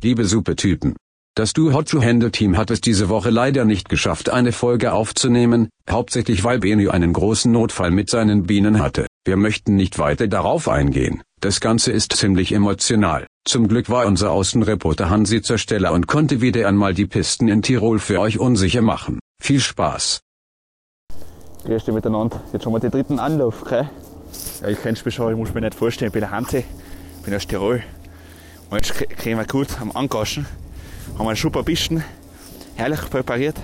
Liebe Suppe-Typen. Das Du Hot to Handle Team hat es diese Woche leider nicht geschafft, eine Folge aufzunehmen, hauptsächlich weil Benny einen großen Notfall mit seinen Bienen hatte. Wir möchten nicht weiter darauf eingehen. Das Ganze ist ziemlich emotional. Zum Glück war unser Außenreporter Hansi zur Stelle und konnte wieder einmal die Pisten in Tirol für euch unsicher machen. Viel Spaß. Grüß dich miteinander. Jetzt schon mal den dritten Anlauf, gell? Ja, ich kenn's mich schon, ich muss mir nicht vorstellen. Ich bin der Hansi, bin aus Tirol. Und jetzt kriegen wir gut am Angaschen. Haben wir super Bisten, herrlich präpariert.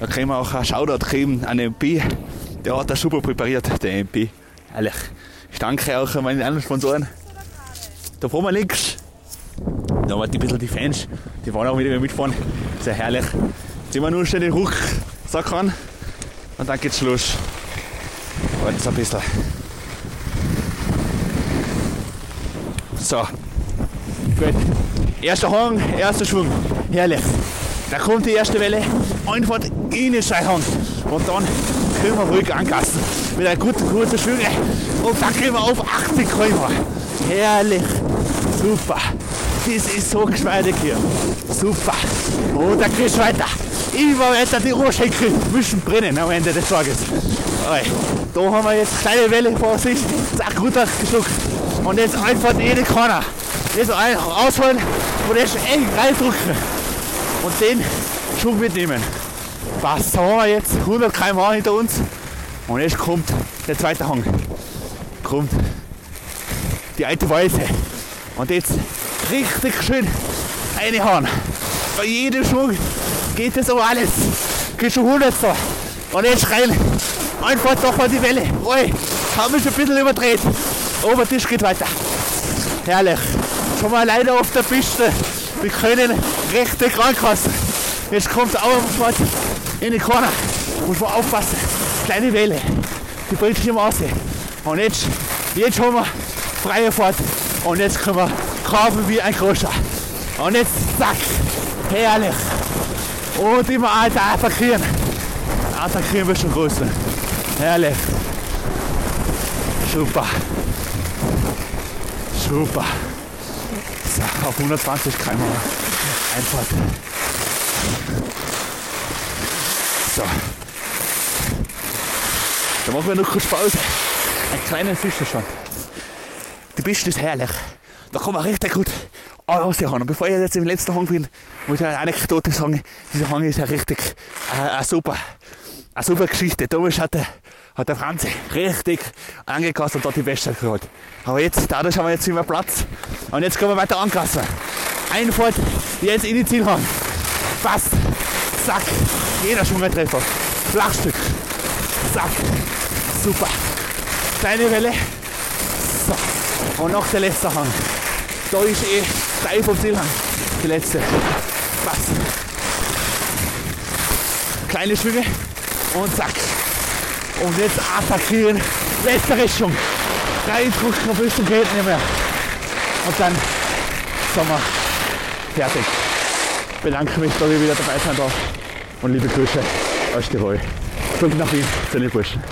Da kriegen wir auch einen Shoutout geben an den MP. Der hat das super präpariert, der MP. Ehrlich. Ich danke auch an meine anderen Sponsoren. Da fahren wir links. Da wir ein bisschen die Fans, die wollen auch wieder mitfahren. Sehr herrlich. Jetzt wir nur schnell den Rucksack an und dann geht's los. Warten ein bisschen. So. Gut. Erster Hang, erster Schwung. Herrlich. Da kommt die erste Welle. Einfach in den Scheihang. Und dann können wir ruhig angassen. Mit einer guten kurzen Schwünge. Und dann gehen wir auf 80 km. Herrlich. Super. Das ist so geschmeidig hier. Super. Und dann geht's weiter. Immer weiter die Ohrschenkel müssen brennen am Ende des Tages. Da haben wir jetzt kleine Welle vor sich. Zack, runtergeschluckt. Und jetzt einfach in die Korner. Jetzt rausholen und jetzt eng reindrücken. Und den Schwung mitnehmen. Was da haben wir jetzt 100 km hinter uns. Und jetzt kommt der zweite Hang. Kommt die alte Weise. Und jetzt richtig schön reinhauen. Bei jedem Schwung geht es um alles. Geht schon 100 so. Und jetzt rein. Einfach doch mal die Welle. Oi, haben wir schon ein bisschen überdreht. Obertisch geht weiter. Herrlich. Schon mal leider auf der Piste. Wir können richtig rankassen. Jetzt kommt der Auerfahrt in die Korner. Muss man aufpassen. Kleine Welle. Die bringt sich im Aussehen. Und jetzt, jetzt haben wir freie Fahrt. Und jetzt können wir kaufen wie ein Großer. Und jetzt zack. Herrlich. Und immer weiter attackieren. Attackieren wir schon größer. Herrlich. Super. Super. So, auf 120 km Einfahrt. So. Da machen wir noch kurz Pause. Ein kleiner Fischer schon. Die Piste ist herrlich. Da kann man richtig gut raushauen. Und bevor ich jetzt im letzten Hang bin, muss ich eine Anekdote sagen. Dieser Hang ist ja richtig äh, super. Eine super Geschichte. Damals hat der, hat der Franzi richtig angekastet und dort die Beste geholt. Aber jetzt, dadurch haben wir jetzt immer Platz. Und jetzt können wir weiter ankassen. Einfahrt, jetzt in die Zielhang. Passt. Zack. Jeder Schwungertreffer. Flachstück. Zack. Super. Kleine Welle. So. Und noch der letzte Hang. Da ist eh steil vom Zielhang. Die letzte. Passt. Kleine Schwünge. Und zack. Und jetzt attackieren. Letzte Richtung. Reindrücken, ein bisschen geht nicht mehr. Und dann sind wir fertig. Ich bedanke mich, dass ich wieder dabei sein darf. Und liebe Grüße aus Tirol. Zurück nach Wien zu den Burschen.